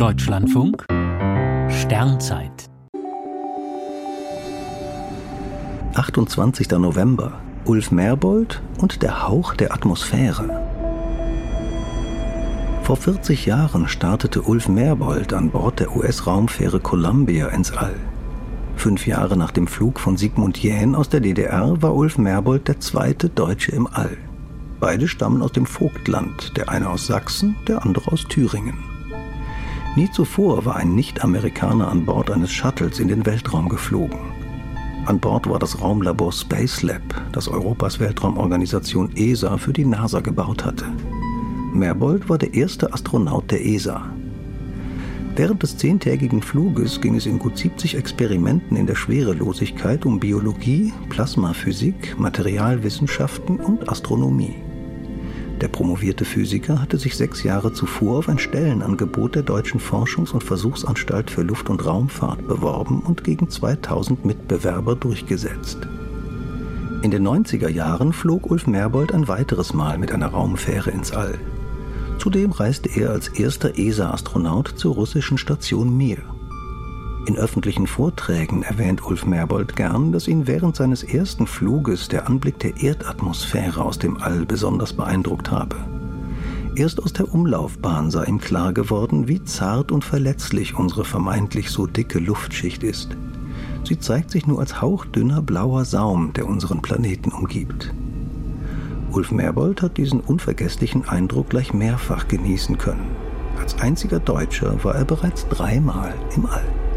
Deutschlandfunk Sternzeit 28. November Ulf Merbold und der Hauch der Atmosphäre. Vor 40 Jahren startete Ulf Merbold an Bord der US-Raumfähre Columbia ins All. Fünf Jahre nach dem Flug von Sigmund Jähn aus der DDR war Ulf Merbold der zweite Deutsche im All. Beide stammen aus dem Vogtland, der eine aus Sachsen, der andere aus Thüringen. Nie zuvor war ein Nicht-Amerikaner an Bord eines Shuttles in den Weltraum geflogen. An Bord war das Raumlabor Space Lab, das Europas Weltraumorganisation ESA für die NASA gebaut hatte. Merbold war der erste Astronaut der ESA. Während des zehntägigen Fluges ging es in gut 70 Experimenten in der Schwerelosigkeit um Biologie, Plasmaphysik, Materialwissenschaften und Astronomie. Der promovierte Physiker hatte sich sechs Jahre zuvor auf ein Stellenangebot der Deutschen Forschungs- und Versuchsanstalt für Luft- und Raumfahrt beworben und gegen 2000 Mitbewerber durchgesetzt. In den 90er Jahren flog Ulf Merbold ein weiteres Mal mit einer Raumfähre ins All. Zudem reiste er als erster ESA-Astronaut zur russischen Station Mir. In öffentlichen Vorträgen erwähnt Ulf Merbold gern, dass ihn während seines ersten Fluges der Anblick der Erdatmosphäre aus dem All besonders beeindruckt habe. Erst aus der Umlaufbahn sei ihm klar geworden, wie zart und verletzlich unsere vermeintlich so dicke Luftschicht ist. Sie zeigt sich nur als hauchdünner blauer Saum, der unseren Planeten umgibt. Ulf Merbold hat diesen unvergesslichen Eindruck gleich mehrfach genießen können. Als einziger Deutscher war er bereits dreimal im All.